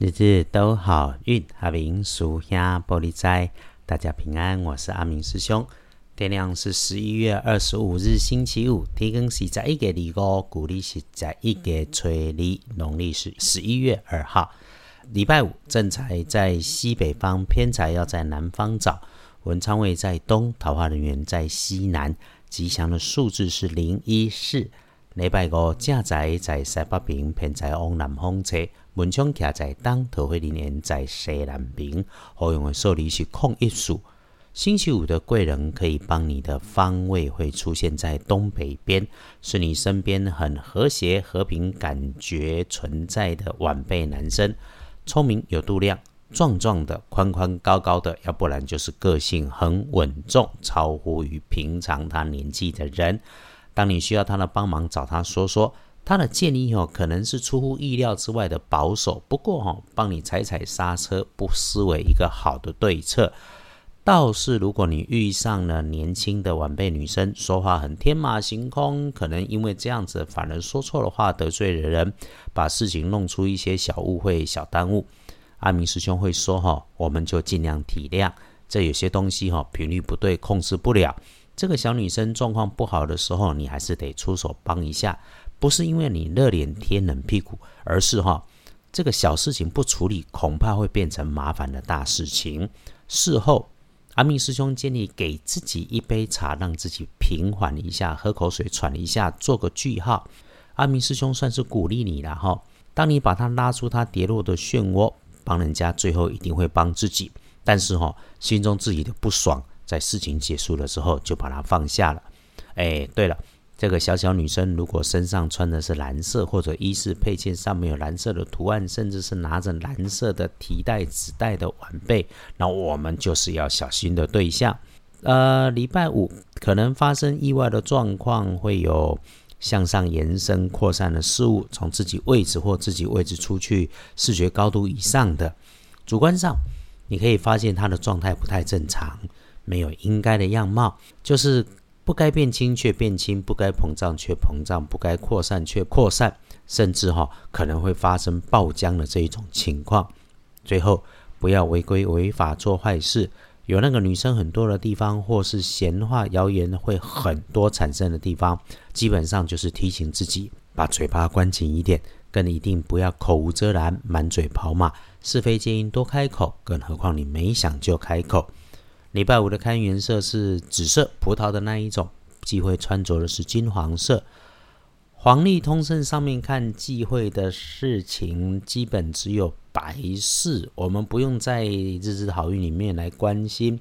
日日都好运，阿明属下玻璃斋，大家平安。我是阿明师兄。天亮是十一月二十五日星期五，天更是在一个礼五，古历是在一个催历，农历是十一月二号，礼拜五。正财在西北方，偏财要在南方找。文昌位在东，桃花人员在西南。吉祥的数字是零一四。礼拜五正财在西北边，偏在往南方车。文昌徛在东，桃花人缘在西南边。好用的数字是空一数。星期五的贵人可以帮你的方位会出现在东北边，是你身边很和谐、和平感觉存在的晚辈男生，聪明有度量，壮壮的、宽宽高高的，要不然就是个性很稳重，超乎于平常他年纪的人。当你需要他的帮忙，找他说说，他的建议哦，可能是出乎意料之外的保守，不过哈，帮你踩踩刹车，不失为一个好的对策。倒是如果你遇上了年轻的晚辈女生，说话很天马行空，可能因为这样子反而说错了话，得罪了人，把事情弄出一些小误会、小耽误。阿明师兄会说哈，我们就尽量体谅，这有些东西哈，频率不对，控制不了。这个小女生状况不好的时候，你还是得出手帮一下，不是因为你热脸贴冷屁股，而是哈，这个小事情不处理，恐怕会变成麻烦的大事情。事后，阿明师兄建议给自己一杯茶，让自己平缓一下，喝口水，喘一下，做个句号。阿明师兄算是鼓励你了哈。当你把他拉出他跌落的漩涡，帮人家，最后一定会帮自己。但是哈，心中自己的不爽。在事情结束的时候，就把它放下了。哎，对了，这个小小女生如果身上穿的是蓝色，或者衣饰配件上面有蓝色的图案，甚至是拿着蓝色的提袋纸袋的晚辈，那我们就是要小心的对象。呃，礼拜五可能发生意外的状况，会有向上延伸、扩散的事物从自己位置或自己位置出去，视觉高度以上的。主观上，你可以发现他的状态不太正常。没有应该的样貌，就是不该变轻却变轻，不该膨胀却膨胀，不该扩散却扩散，甚至哈可能会发生爆浆的这一种情况。最后，不要违规违法做坏事。有那个女生很多的地方，或是闲话谣言会很多产生的地方，基本上就是提醒自己把嘴巴关紧一点，更一定不要口无遮拦，满嘴跑马，是非皆因多开口，更何况你没想就开口。礼拜五的看颜色是紫色，葡萄的那一种。忌讳穿着的是金黄色。黄历通胜上面看忌讳的事情，基本只有白事，我们不用在日子好运里面来关心。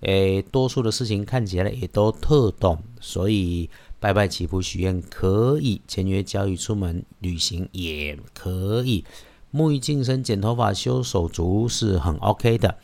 诶，多数的事情看起来也都特懂，所以拜拜祈福许愿可以，签约交易出门旅行也可以。沐浴净身、剪头发、修手足是很 OK 的。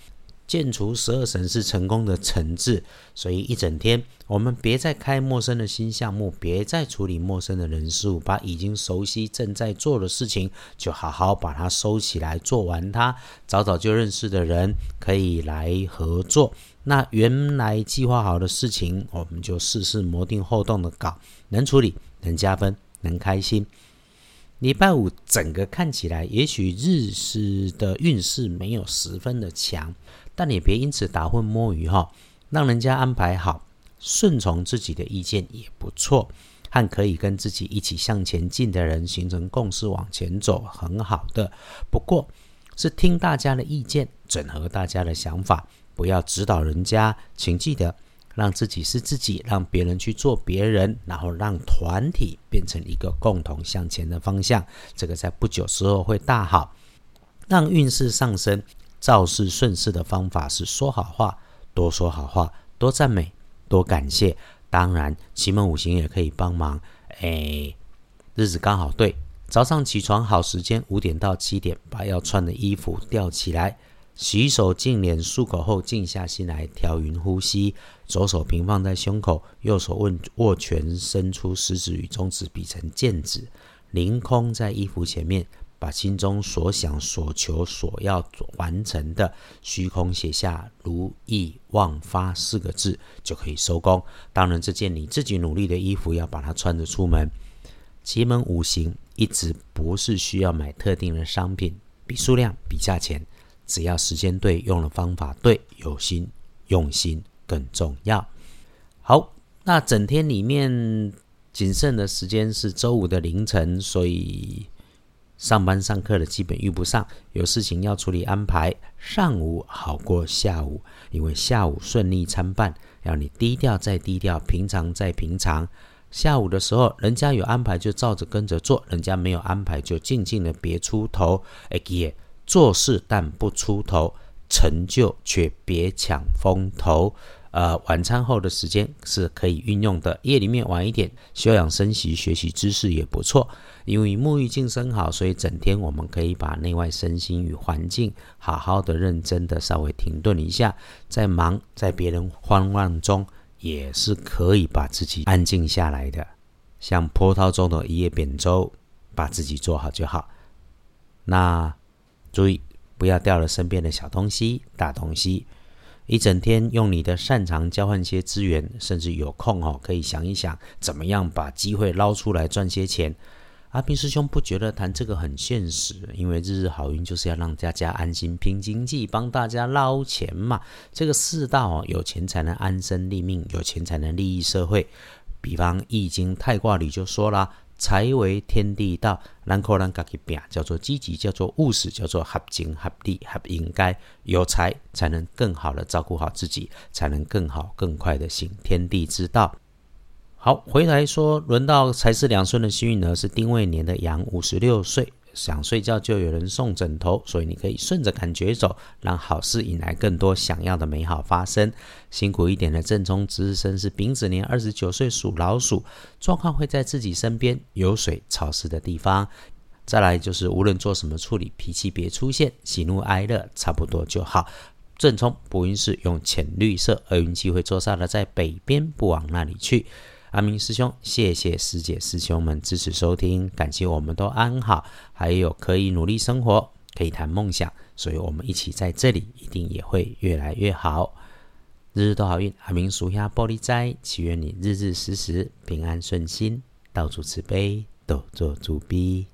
建除十二神是成功的成字，所以一整天我们别再开陌生的新项目，别再处理陌生的人事物，把已经熟悉正在做的事情就好好把它收起来，做完它。早早就认识的人可以来合作，那原来计划好的事情，我们就试试磨定后动的搞，能处理，能加分，能开心。礼拜五整个看起来，也许日食的运势没有十分的强。但你别因此打混摸鱼哈，让人家安排好，顺从自己的意见也不错，和可以跟自己一起向前进的人形成共识往前走，很好的。不过，是听大家的意见，整合大家的想法，不要指导人家。请记得，让自己是自己，让别人去做别人，然后让团体变成一个共同向前的方向。这个在不久之后会大好，让运势上升。造事顺势的方法是说好话，多说好话，多赞美，多感谢。当然，奇门五行也可以帮忙。哎，日子刚好对，早上起床好时间，五点到七点，把要穿的衣服吊起来，洗手净脸漱口后，静下心来调匀呼吸。左手平放在胸口，右手握握拳，伸出食指与中指比成剑指，凌空在衣服前面。把心中所想、所求、所要完成的虚空写下“如意忘发”四个字，就可以收工。当然，这件你自己努力的衣服，要把它穿着出门。奇门五行一直不是需要买特定的商品，比数量比价钱，只要时间对，用的方法对，有心用心更重要。好，那整天里面仅剩的时间是周五的凌晨，所以上班上课的基本遇不上，有事情要处理安排。上午好过下午，因为下午顺利参半，要你低调再低调，平常再平常。下午的时候，人家有安排就照着跟着做，人家没有安排就静静的别出头。哎耶，做事但不出头，成就却别抢风头。呃，晚餐后的时间是可以运用的，夜里面晚一点休养生息，学习知识也不错。因为沐浴净身好，所以整天我们可以把内外身心与环境好好的、认真的稍微停顿一下，在忙在别人慌乱中。也是可以把自己安静下来的，像波涛中的一叶扁舟，把自己做好就好。那注意不要掉了身边的小东西、大东西。一整天用你的擅长交换些资源，甚至有空哦，可以想一想怎么样把机会捞出来赚些钱。阿平师兄不觉得谈这个很现实，因为日日好运就是要让大家安心拼经济，帮大家捞钱嘛。这个世道哦，有钱才能安身立命，有钱才能利益社会。比方《易经》太卦里就说了：“财为天地道，咱可咱家己变，叫做积极，叫做务实，叫做合情合理合应该。有财才能更好的照顾好自己，才能更好更快的行天地之道。”好，回来说，轮到财是两顺的幸运儿是丁未年的羊，五十六岁，想睡觉就有人送枕头，所以你可以顺着感觉走，让好事引来更多想要的美好发生。辛苦一点的正冲值日生是丙子年，二十九岁属老鼠，状况会在自己身边有水潮湿的地方。再来就是无论做什么处理，脾气别出现，喜怒哀乐差不多就好。正冲补运是用浅绿色，而运机会坐煞的在北边，不往那里去。阿明师兄，谢谢师姐师兄们支持收听，感谢我们都安好，还有可以努力生活，可以谈梦想，所以我们一起在这里，一定也会越来越好，日日都好运。阿明属下玻璃斋，祈愿你日日时时平安顺心，到处慈悲，都做主逼。